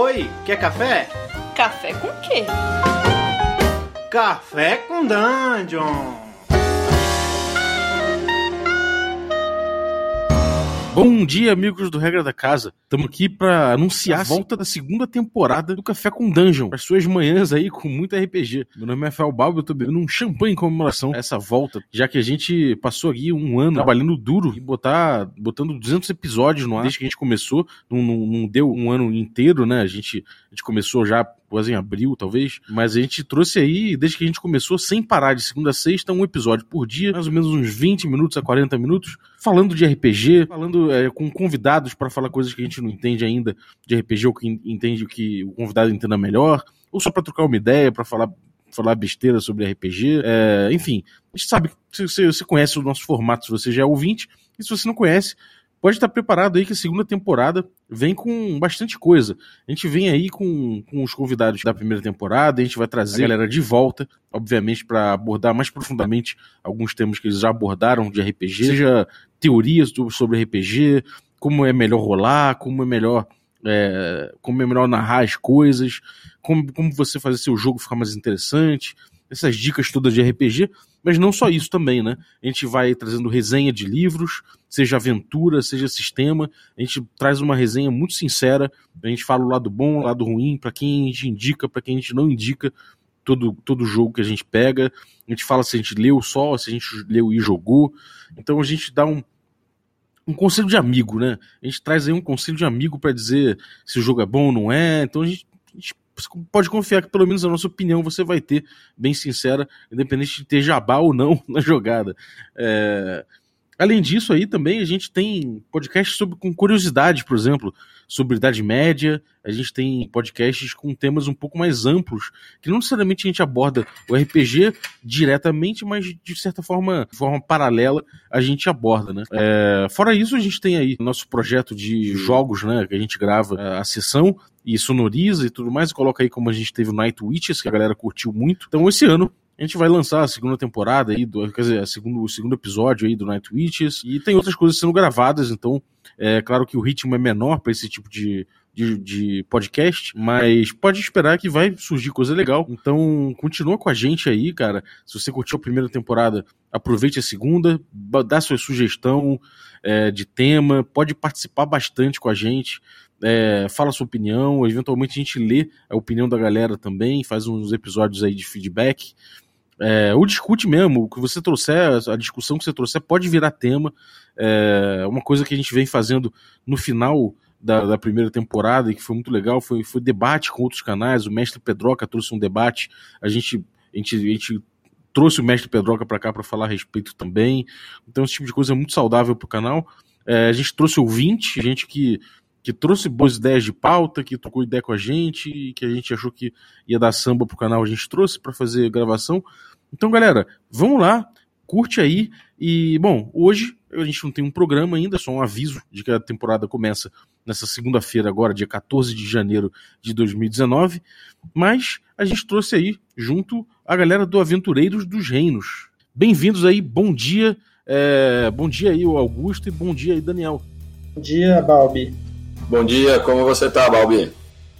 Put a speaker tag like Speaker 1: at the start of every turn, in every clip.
Speaker 1: Oi, quer café?
Speaker 2: Café com quê?
Speaker 1: Café com Dungeon!
Speaker 3: Bom dia, amigos do Regra da Casa. Estamos aqui para anunciar a volta da segunda temporada do Café com Dungeon. As suas manhãs aí com muito RPG. Meu nome é Rafael Balbo, eu tô bebendo um champanhe em comemoração a essa volta, já que a gente passou aqui um ano trabalhando duro e botar, botando 200 episódios no ar desde que a gente começou. Não, não, não deu um ano inteiro, né? A gente, a gente começou já quase em abril, talvez. Mas a gente trouxe aí, desde que a gente começou, sem parar, de segunda a sexta, um episódio por dia, mais ou menos uns 20 minutos a 40 minutos, falando de RPG, falando é, com convidados para falar coisas que a gente não entende ainda de RPG, ou que entende que o convidado entenda melhor, ou só para trocar uma ideia, para falar falar besteira sobre RPG. É, enfim, a gente sabe que você, você conhece o nosso formato se você já é ouvinte, e se você não conhece, pode estar preparado aí que a segunda temporada vem com bastante coisa. A gente vem aí com, com os convidados da primeira temporada, a gente vai trazer a galera de volta, obviamente, para abordar mais profundamente alguns temas que eles já abordaram de RPG, seja teorias sobre RPG, como é melhor rolar, como é melhor. É, como é melhor narrar as coisas, como, como você fazer seu jogo ficar mais interessante, essas dicas todas de RPG, mas não só isso também, né? A gente vai trazendo resenha de livros, seja aventura, seja sistema, a gente traz uma resenha muito sincera, a gente fala o lado bom, o lado ruim, para quem a gente indica, para quem a gente não indica todo, todo jogo que a gente pega, a gente fala se a gente leu só, se a gente leu e jogou, então a gente dá um, um conselho de amigo, né? A gente traz aí um conselho de amigo para dizer se o jogo é bom ou não é, então a gente, a gente pode confiar que pelo menos a nossa opinião você vai ter, bem sincera, independente de ter jabá ou não na jogada. É... Além disso aí também a gente tem podcasts sobre com curiosidades, por exemplo, sobre Idade Média, a gente tem podcasts com temas um pouco mais amplos, que não necessariamente a gente aborda o RPG diretamente, mas de certa forma, de forma paralela, a gente aborda, né? É, fora isso, a gente tem aí nosso projeto de jogos, né, que a gente grava é, a sessão, e sonoriza e tudo mais, e coloca aí como a gente teve o Night Witches, que a galera curtiu muito. Então esse ano a gente vai lançar a segunda temporada aí, do, quer dizer, a segundo, o segundo episódio aí do Night Witches, e tem outras coisas sendo gravadas, então é claro que o ritmo é menor para esse tipo de, de, de, podcast, mas pode esperar que vai surgir coisa legal. Então, continua com a gente aí, cara. Se você curtiu a primeira temporada, aproveite a segunda, dá sua sugestão é, de tema, pode participar bastante com a gente é, fala sua opinião, eventualmente a gente lê a opinião da galera também, faz uns episódios aí de feedback. É, ou discute mesmo, o que você trouxer, a discussão que você trouxer pode virar tema. É, uma coisa que a gente vem fazendo no final da, da, primeira temporada e que foi muito legal foi, foi debate com outros canais. O mestre Pedroca trouxe um debate, a gente, a gente, a gente trouxe o mestre Pedroca para cá para falar a respeito também. Então, esse tipo de coisa é muito saudável para o canal. É, a gente trouxe ouvinte, gente que que trouxe boas ideias de pauta, que trocou ideia com a gente, que a gente achou que ia dar samba pro canal, a gente trouxe para fazer gravação. Então, galera, vamos lá, curte aí. E, bom, hoje a gente não tem um programa ainda, só um aviso de que a temporada começa nessa segunda-feira, agora, dia 14 de janeiro de 2019. Mas a gente trouxe aí, junto a galera do Aventureiros dos Reinos. Bem-vindos aí, bom dia. É, bom dia aí, o Augusto, e bom dia aí, Daniel.
Speaker 4: Bom dia, Balbi.
Speaker 5: Bom dia, como você tá, Balbi?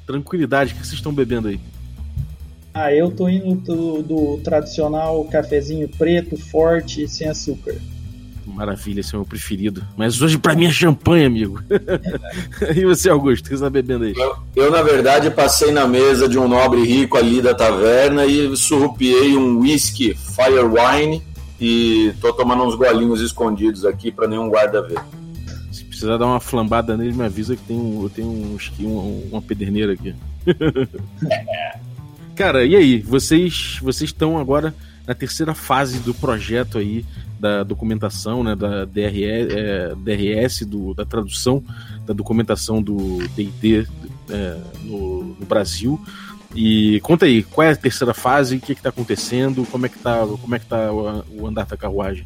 Speaker 3: Tranquilidade, o que vocês estão bebendo aí?
Speaker 4: Ah, eu tô indo do, do tradicional cafezinho preto, forte, sem açúcar.
Speaker 3: Maravilha, esse é o meu preferido. Mas hoje pra mim é champanhe, amigo. e você, Augusto, o que você tá bebendo aí?
Speaker 5: Eu, eu, na verdade, passei na mesa de um nobre rico ali da taverna e surrupiei um whisky Fire Wine e tô tomando uns golinhos escondidos aqui para nenhum guarda ver
Speaker 3: precisar dar uma flambada nele, me avisa que tem um, eu tenho um, um, uma pederneira aqui. Cara, e aí? Vocês vocês estão agora na terceira fase do projeto aí da documentação, né, da DRE, é, DRS, do, da tradução da documentação do D&D é, no, no, Brasil. E conta aí, qual é a terceira fase, o que está acontecendo, como é que está como é que tá o, o andar da carruagem?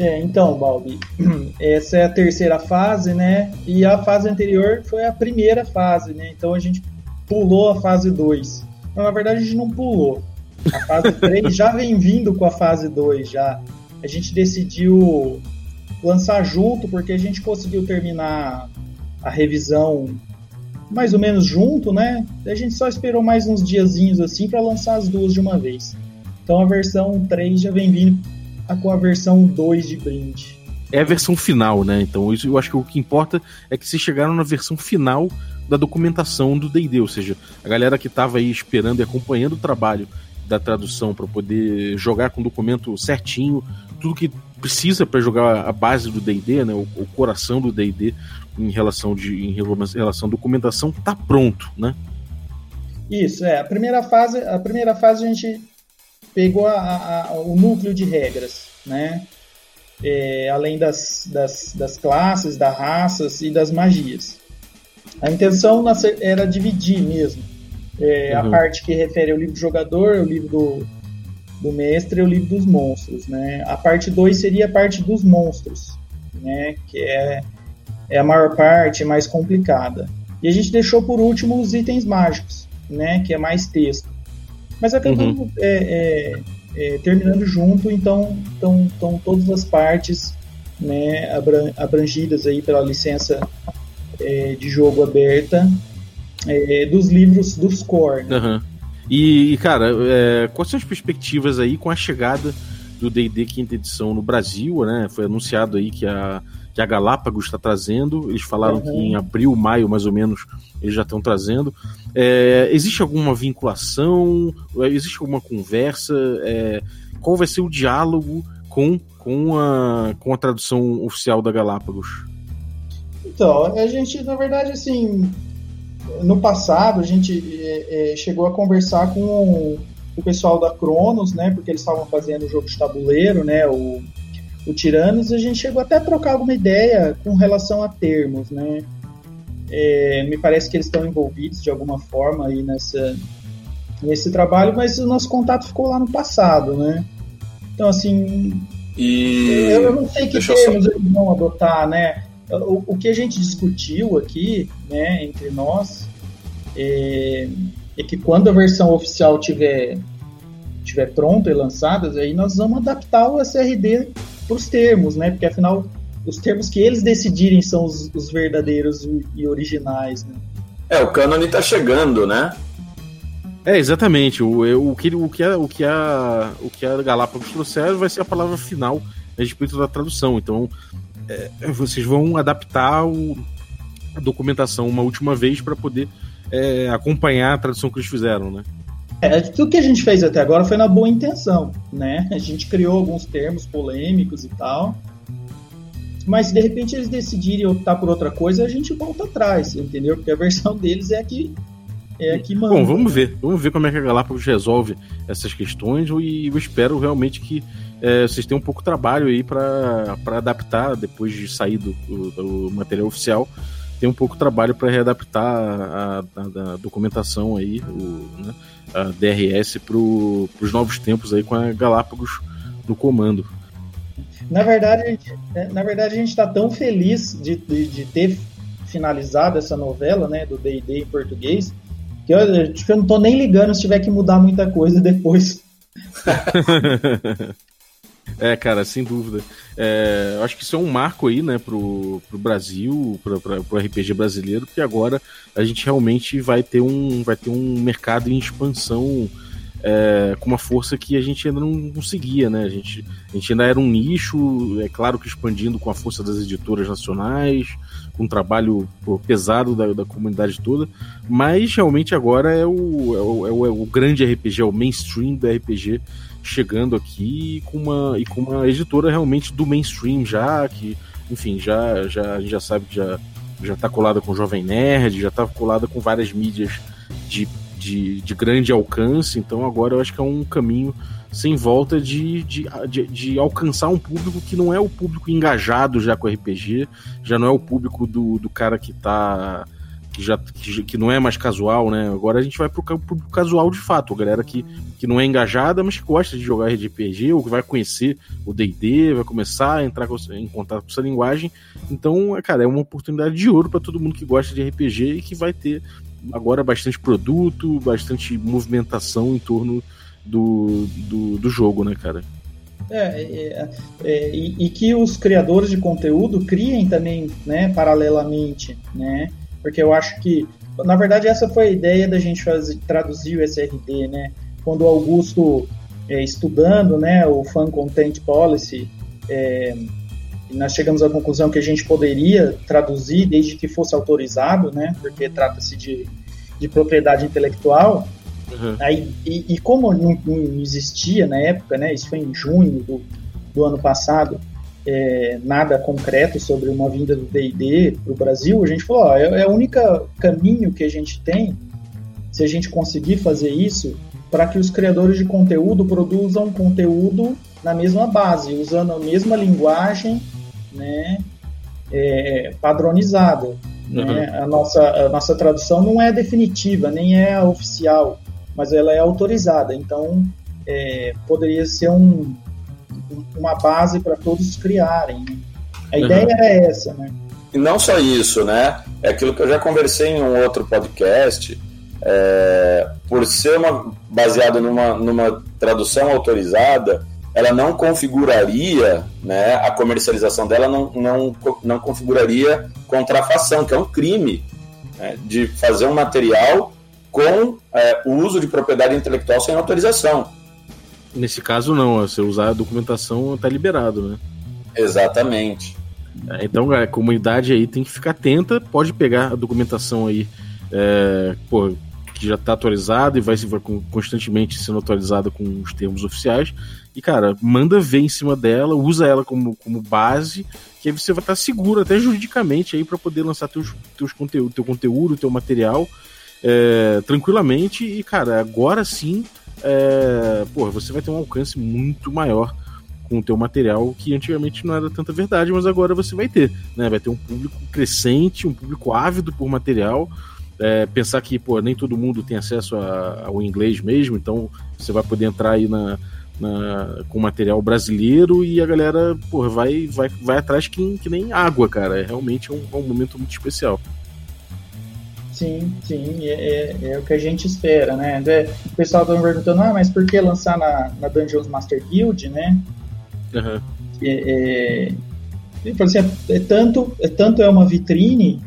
Speaker 4: É, então, Balbi, essa é a terceira fase, né? E a fase anterior foi a primeira fase, né? Então a gente pulou a fase 2. na verdade, a gente não pulou. A fase 3 já vem vindo com a fase 2 já. A gente decidiu lançar junto porque a gente conseguiu terminar a revisão mais ou menos junto, né? A gente só esperou mais uns diazinhos assim para lançar as duas de uma vez. Então a versão 3 já vem vindo com a versão 2 de brinde.
Speaker 3: É a versão final, né? Então isso eu acho que o que importa é que vocês chegaram na versão final da documentação do D&D, ou seja, a galera que estava aí esperando e acompanhando o trabalho da tradução para poder jogar com o documento certinho, tudo que precisa para jogar a base do D&D, né, o, o, coração do D&D em relação de em relação à documentação tá pronto, né?
Speaker 4: Isso é a primeira fase. A primeira fase a gente pegou a, a, o núcleo de regras, né? É, além das, das, das classes, das raças e das magias. A intenção era dividir mesmo é, uhum. a parte que refere ao livro do jogador, o livro do, do mestre e o livro dos monstros. Né? A parte 2 seria a parte dos monstros, né? que é, é a maior parte, é mais complicada. E a gente deixou por último os itens mágicos, né? que é mais texto. Mas acabamos uhum. é, é, é, terminando junto, então estão todas as partes né, abrangidas aí pela licença é, de jogo aberta é, dos livros dos core. Né?
Speaker 3: Uhum. E, cara, é, quais são as perspectivas aí com a chegada do D&D quinta edição no Brasil, né? Foi anunciado aí que a, que a Galápagos está trazendo. Eles falaram uhum. que em abril, maio, mais ou menos, eles já estão trazendo. É, existe alguma vinculação? Existe alguma conversa? É, qual vai ser o diálogo com, com, a, com a tradução oficial da Galápagos?
Speaker 4: Então, a gente, na verdade, assim, no passado a gente é, é, chegou a conversar com o pessoal da Cronos, né? Porque eles estavam fazendo o jogo de tabuleiro, né? O, o Tiranos, a gente chegou até a trocar alguma ideia com relação a termos, né? É, me parece que eles estão envolvidos de alguma forma aí nessa, nesse trabalho, mas o nosso contato ficou lá no passado, né? Então, assim,
Speaker 5: e...
Speaker 4: eu, não sei que Deixa termos só... eles vão adotar, né? O, o que a gente discutiu aqui, né, entre nós, é, é que quando a versão oficial tiver tiver pronta e lançada, aí nós vamos adaptar o SRD os termos, né? Porque afinal os termos que eles decidirem são os, os verdadeiros e originais, né?
Speaker 5: É, o cânone está chegando, né?
Speaker 3: É, exatamente. O, o, que, o, que a, o, que a, o que a Galápagos trouxeram vai ser a palavra final a respeito da tradução. Então, é, vocês vão adaptar o, a documentação uma última vez para poder é, acompanhar a tradução que eles fizeram, né?
Speaker 4: É, tudo que a gente fez até agora foi na boa intenção, né? A gente criou alguns termos polêmicos e tal, mas se de repente eles decidirem optar por outra coisa, a gente volta atrás, entendeu? Porque a versão deles é que, é que manda.
Speaker 3: Bom, vamos ver. Vamos ver como é que a Galápagos resolve essas questões e eu espero realmente que é, vocês têm um pouco de trabalho aí para adaptar depois de sair do, do, do, material oficial. Tem um pouco de trabalho para readaptar a, a, a, documentação aí, o, né, a DRS para os novos tempos aí com a Galápagos no comando.
Speaker 4: Na verdade, a gente, é, na verdade, a gente está tão feliz de, de, de, ter finalizado essa novela, né, do D&D em português, que eu, eu não estou nem ligando se tiver que mudar muita coisa depois.
Speaker 3: É, cara, sem dúvida. É, acho que isso é um marco aí, né, pro, pro Brasil, pro, pro, pro RPG brasileiro, que agora a gente realmente vai ter um, vai ter um mercado em expansão é, com uma força que a gente ainda não conseguia, né? A gente, a gente ainda era um nicho, é claro que expandindo com a força das editoras nacionais, com um trabalho pô, pesado da, da comunidade toda, mas realmente agora é o, é o, é o, é o grande RPG, é o mainstream do RPG chegando aqui com uma, e com uma editora realmente do mainstream já, que, enfim, já, já, a gente já sabe que já, já tá colada com o Jovem Nerd, já tá colada com várias mídias de, de, de grande alcance, então agora eu acho que é um caminho sem volta de, de, de, de, alcançar um público que não é o público engajado já com RPG, já não é o público do, do cara que tá que já que, que, não é mais casual, né? Agora a gente vai pro público casual de fato, a galera que, que não é engajada, mas que gosta de jogar RPG ou que vai conhecer o D&D, vai começar a entrar em contato com essa linguagem. Então, cara, é uma oportunidade de ouro para todo mundo que gosta de RPG e que vai ter agora bastante produto, bastante movimentação em torno do, do, do jogo, né, cara?
Speaker 4: É, é, é, e, e, que os criadores de conteúdo criem também, né, paralelamente, né? Porque eu acho que na verdade, essa foi a ideia da gente fazer, traduzir o SRD, né? Quando o Augusto, é, estudando né, o Fan Content Policy, é, nós chegamos à conclusão que a gente poderia traduzir desde que fosse autorizado, né? Porque trata-se de, de propriedade intelectual. Uhum. Aí, e, e como não, não, existia na época, né? Isso foi em junho do, do ano passado, é, nada concreto sobre uma vinda do D&D para o Brasil, a gente falou, ó, é, é o único caminho que a gente tem, se a gente conseguir fazer isso, para que os criadores de conteúdo produzam conteúdo na mesma base, usando a mesma linguagem, né, é, padronizada. Uhum. Né? A, nossa, a nossa tradução não é definitiva, nem é oficial, mas ela é autorizada. Então, é, poderia ser um, uma base para todos criarem. Né? A uhum. ideia era essa, né?
Speaker 5: E não só isso, né? É aquilo que eu já conversei em um outro podcast. É, por ser uma, baseado numa, numa tradução autorizada, ela não configuraria, né, a comercialização dela não, não, não configuraria contrafação, que é um crime né, de fazer um material com é, o uso de propriedade intelectual sem autorização.
Speaker 3: Nesse caso, não. Você usar a documentação está liberado, né?
Speaker 5: Exatamente.
Speaker 3: É, então, a comunidade aí tem que ficar atenta. Pode pegar a documentação aí, é, pô, que já está atualizada e vai, vai constantemente sendo atualizada com os termos oficiais. E, cara, manda ver em cima dela, usa ela como, como base, que aí você vai estar seguro, até juridicamente, aí para poder lançar teus, teus conteúdo, teu conteúdo, teu material é, tranquilamente. E, cara, agora sim é, porra, você vai ter um alcance muito maior com o teu material que antigamente não era tanta verdade, mas agora você vai ter, né? Vai ter um público crescente, um público ávido por material. É, pensar que, pô, nem todo mundo tem acesso a, ao inglês mesmo, então você vai poder entrar aí na, na, com material brasileiro e a galera, porra, vai, vai, vai atrás que, que nem água, cara. É realmente um, um momento muito especial.
Speaker 4: Sim, sim, é, é, é, o que a gente espera, né? O pessoal tá me perguntando, ah, mas por que lançar na, na Dungeons Master Guild, né? Uhum. É, é, assim, é, é, tanto, é tanto é uma vitrine,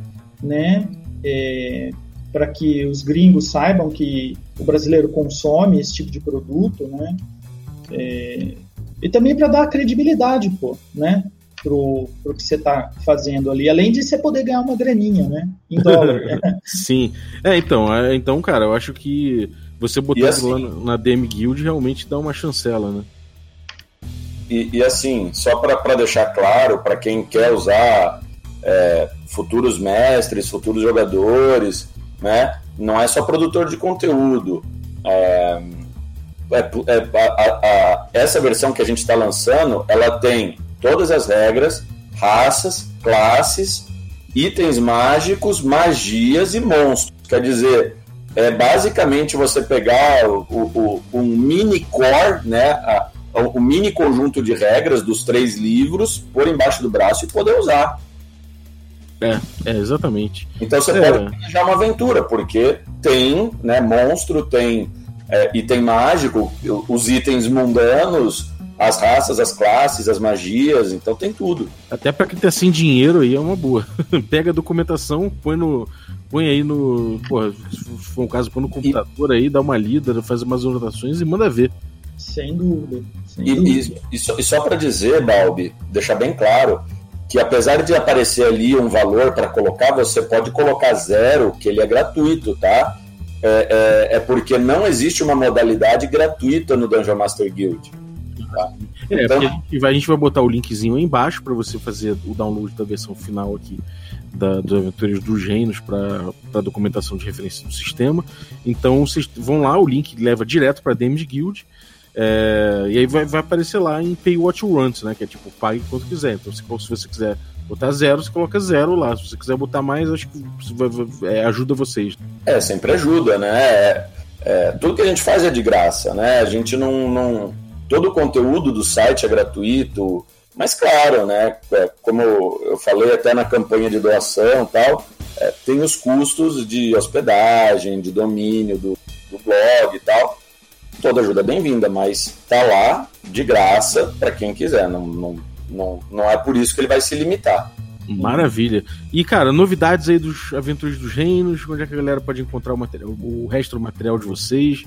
Speaker 4: né? É, para que os gringos saibam que o brasileiro consome esse tipo de produto, né? É, e também para dar credibilidade, pô, né? Pro, pro que você está fazendo ali, além de você poder ganhar uma graninha, né? Em dólar.
Speaker 3: Sim. É, então, é, então, cara, eu acho que você botar assim, lá na DM Guild realmente dá uma chancela, né?
Speaker 5: E, e assim, só para deixar claro, para quem quer usar é, futuros mestres, futuros jogadores, né? Não é só produtor de conteúdo. É, é, é a, a, essa versão que a gente está lançando, ela tem todas as regras, raças, classes, itens mágicos, magias e monstros. Quer dizer, é basicamente você pegar o, o, um mini core, né, a, o mini conjunto de regras dos três livros, pôr embaixo do braço e poder usar.
Speaker 3: É, é exatamente.
Speaker 5: Então você é. pode planejar uma aventura, porque tem né, monstro, tem é, item mágico, os itens mundanos, as raças, as classes, as magias, então tem tudo.
Speaker 3: Até para quem tá sem dinheiro aí é uma boa. Pega a documentação, põe no. Põe aí no. Porra, se for um caso, põe no computador e... aí, dá uma lida, faz umas anotações e manda ver.
Speaker 4: Sem dúvida. Sem
Speaker 5: e,
Speaker 4: dúvida.
Speaker 5: E, e, só, e só para dizer, Balbi, deixar bem claro, que apesar de aparecer ali um valor para colocar, você pode colocar zero, que ele é gratuito, tá? É, é, é, porque não existe uma modalidade gratuita no Dungeon Master Guild.
Speaker 3: Tá? É, então... a gente, vai, a gente vai botar o linkzinho aí embaixo para você fazer o download da versão final aqui da, dos Aventureiros dos Reinos para a documentação de referência do sistema. Então vocês vão lá, o link leva direto para Damage Guild. É, e aí vai, vai, aparecer lá em Pay What You Want, né? Que é tipo, pague quanto quiser. Então, se, se você quiser botar zero, você coloca zero lá. Se você quiser botar mais, acho que vai, vai, é, ajuda vocês.
Speaker 5: É, sempre ajuda, né? É, é, tudo que a gente faz é de graça, né? A gente não, não todo o conteúdo do site é gratuito, mas claro, né, é, como eu falei até na campanha de doação tal, é, tem os custos de hospedagem, de domínio do, do blog e tal. Toda ajuda é bem-vinda, mas tá lá de graça para quem quiser. Não, não, não, não é por isso que ele vai se limitar.
Speaker 3: Maravilha. E, cara, novidades aí dos Aventuras dos Reinos, onde é que a galera pode encontrar o, material, o resto do material de vocês?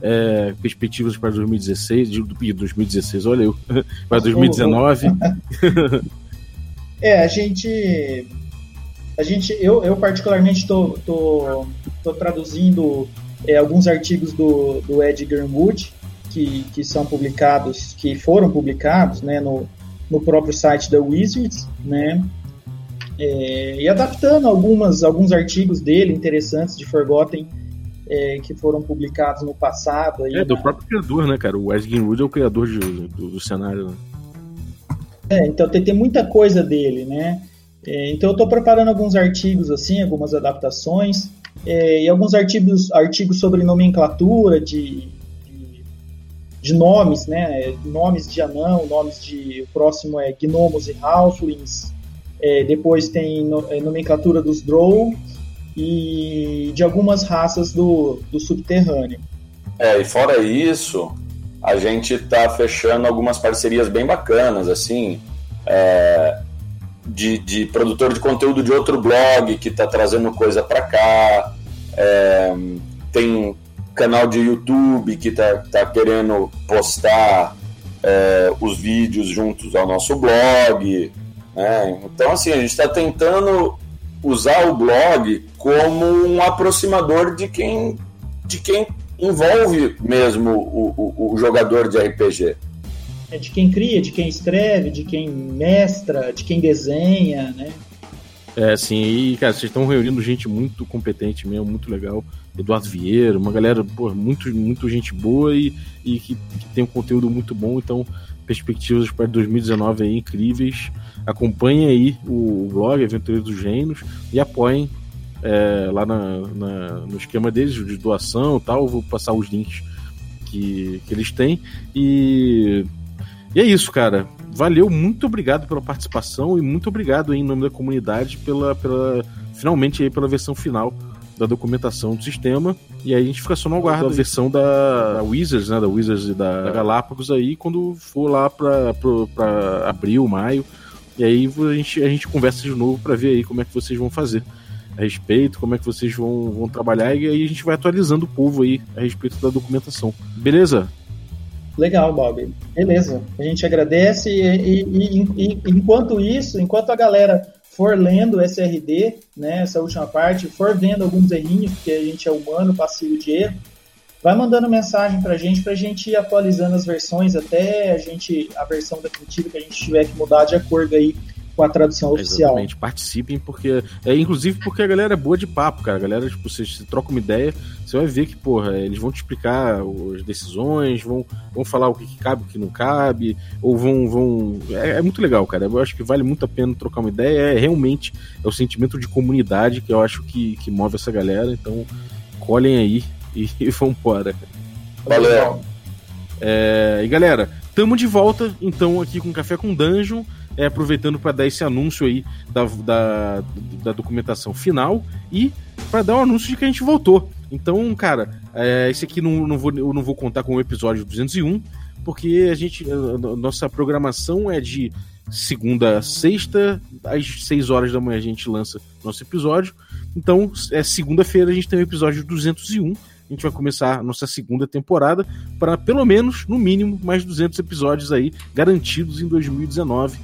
Speaker 3: É, perspectivas para 2016, de 2016, olha eu, para 2019.
Speaker 4: é, a gente. A gente, eu, eu particularmente estou tô, tô, tô, traduzindo é, alguns artigos do, do Ed Gernwood, que, que são publicados, que foram publicados né, no, no próprio site da Wizards, né? É, e adaptando algumas, alguns artigos dele interessantes de Forgotten é, que foram publicados no passado. Aí,
Speaker 3: é, do próprio criador, né, cara? O Wes Wood é o criador de, do, do, cenário. Né?
Speaker 4: É, então tem, tem muita coisa dele, né? É, então eu estou preparando alguns artigos, assim, algumas adaptações, é, e alguns artigos, artigos sobre nomenclatura de, de, de, nomes, né? Nomes de anão, nomes de. O próximo é gnomos e halflings, é, depois tem no, é, nomenclatura dos Drow e de algumas raças do, do subterrâneo.
Speaker 5: É, e fora isso, a gente está fechando algumas parcerias bem bacanas, assim, é, de, de produtor de conteúdo de outro blog que está trazendo coisa para cá, é, tem canal de YouTube que está tá querendo postar é, os vídeos juntos ao nosso blog. É, então, assim, a gente está tentando usar o blog como um aproximador de quem, de quem envolve mesmo o, o, o jogador de RPG.
Speaker 4: É de quem cria, de quem escreve, de quem mestra, de quem desenha, né?
Speaker 3: É, sim, e, cara, vocês estão reunindo gente muito competente mesmo, muito legal. Eduardo Vieira, uma galera, pô, muito, muito gente boa e, e que, que tem um conteúdo muito bom, então perspectivas para 2019 aí incríveis. Acompanhem aí o blog Aventureiros dos Reinos e apoiem é, lá na, na, no esquema deles de doação e tal. Eu vou passar os links que, que eles têm. E, e é isso, cara. Valeu, muito obrigado pela participação e muito obrigado aí, em nome da comunidade pela, pela finalmente aí pela versão final da documentação do sistema. E aí a gente fica só no aguardo da versão da, da Wizards, né? Da Wizards e da, da Galápagos aí, quando for lá para abril, maio. E aí a gente, a gente conversa de novo para ver aí como é que vocês vão fazer a respeito, como é que vocês vão, vão trabalhar, e aí a gente vai atualizando o povo aí a respeito da documentação. Beleza?
Speaker 4: Legal, Bob. Beleza. A gente agradece e, e, e, enquanto isso, enquanto a galera for lendo SRD, né, essa última parte, for vendo alguns errinhos, porque a gente é humano, passivo de erro, vai mandando mensagem para a gente, para a gente ir atualizando as versões até a gente a versão definitiva que a gente tiver que mudar de acordo aí com a tradução oficial.
Speaker 3: Exatamente, participem, porque. É, inclusive porque a galera é boa de papo, cara. A galera, tipo, você, você troca uma ideia, você vai ver que, porra, eles vão te explicar as decisões, vão, vão falar o que, que cabe, o que não cabe, ou vão. vão é, é, muito legal, cara. Eu acho que vale muito a pena trocar uma ideia. É realmente é o sentimento de comunidade que eu acho que, que move essa galera. Então, colhem aí e, e vambora.
Speaker 5: Valeu!
Speaker 3: É, e galera, tamo de volta então aqui com Café com Dungeon é, aproveitando para dar esse anúncio aí da, da, da documentação final e para dar o um anúncio de que a gente voltou. Então, cara, é, esse aqui não, não vou, eu não vou contar com o episódio 201, porque a gente. A nossa programação é de segunda a sexta, às 6 horas da manhã a gente lança nosso episódio. Então, é segunda-feira a gente tem o episódio 201. A gente vai começar a nossa segunda temporada para pelo menos, no mínimo, mais 200 episódios aí garantidos em 2019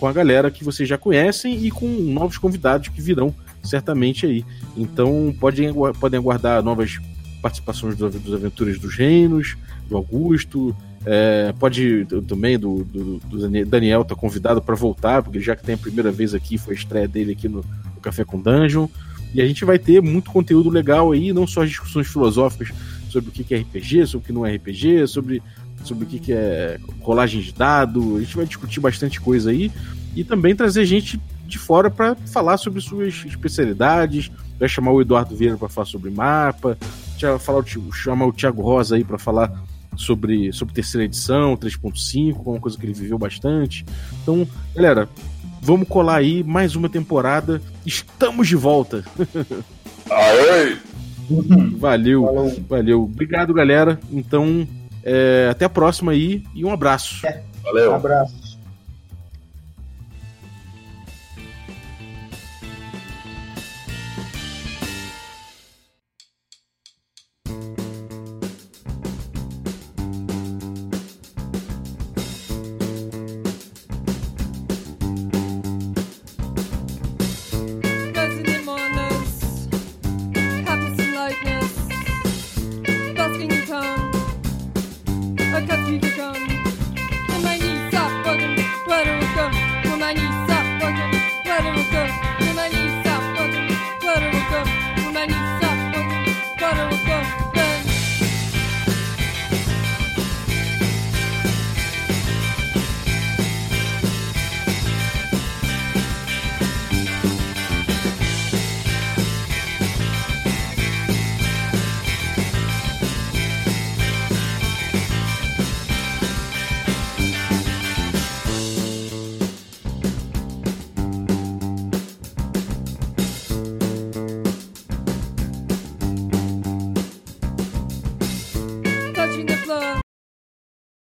Speaker 3: com a galera que vocês já conhecem e com novos convidados que virão certamente aí. Então podem, podem aguardar novas participações dos, dos Aventuras dos Reinos, do Augusto. É, pode também do, do, do Daniel tá convidado para voltar, porque já que tem a primeira vez aqui, foi a estreia dele aqui no, no Café com Dungeon. E a gente vai ter muito conteúdo legal aí, não só discussões filosóficas sobre o que é RPG, sobre o que não é RPG, sobre sobre o que, que é colagem de dado. A gente vai discutir bastante coisa aí e também trazer gente de fora para falar sobre suas especialidades. Vai chamar o Eduardo Vieira para falar sobre mapa, falar o, chamar o Thiago Rosa aí para falar sobre, sobre terceira edição, 3.5, uma coisa que ele viveu bastante. Então, galera, vamos colar aí mais uma temporada. Estamos de volta.
Speaker 5: Aê!
Speaker 3: Valeu, Falou. valeu. Obrigado, galera. Então, é, até a próxima aí e um abraço.
Speaker 4: É. Valeu. Um abraço.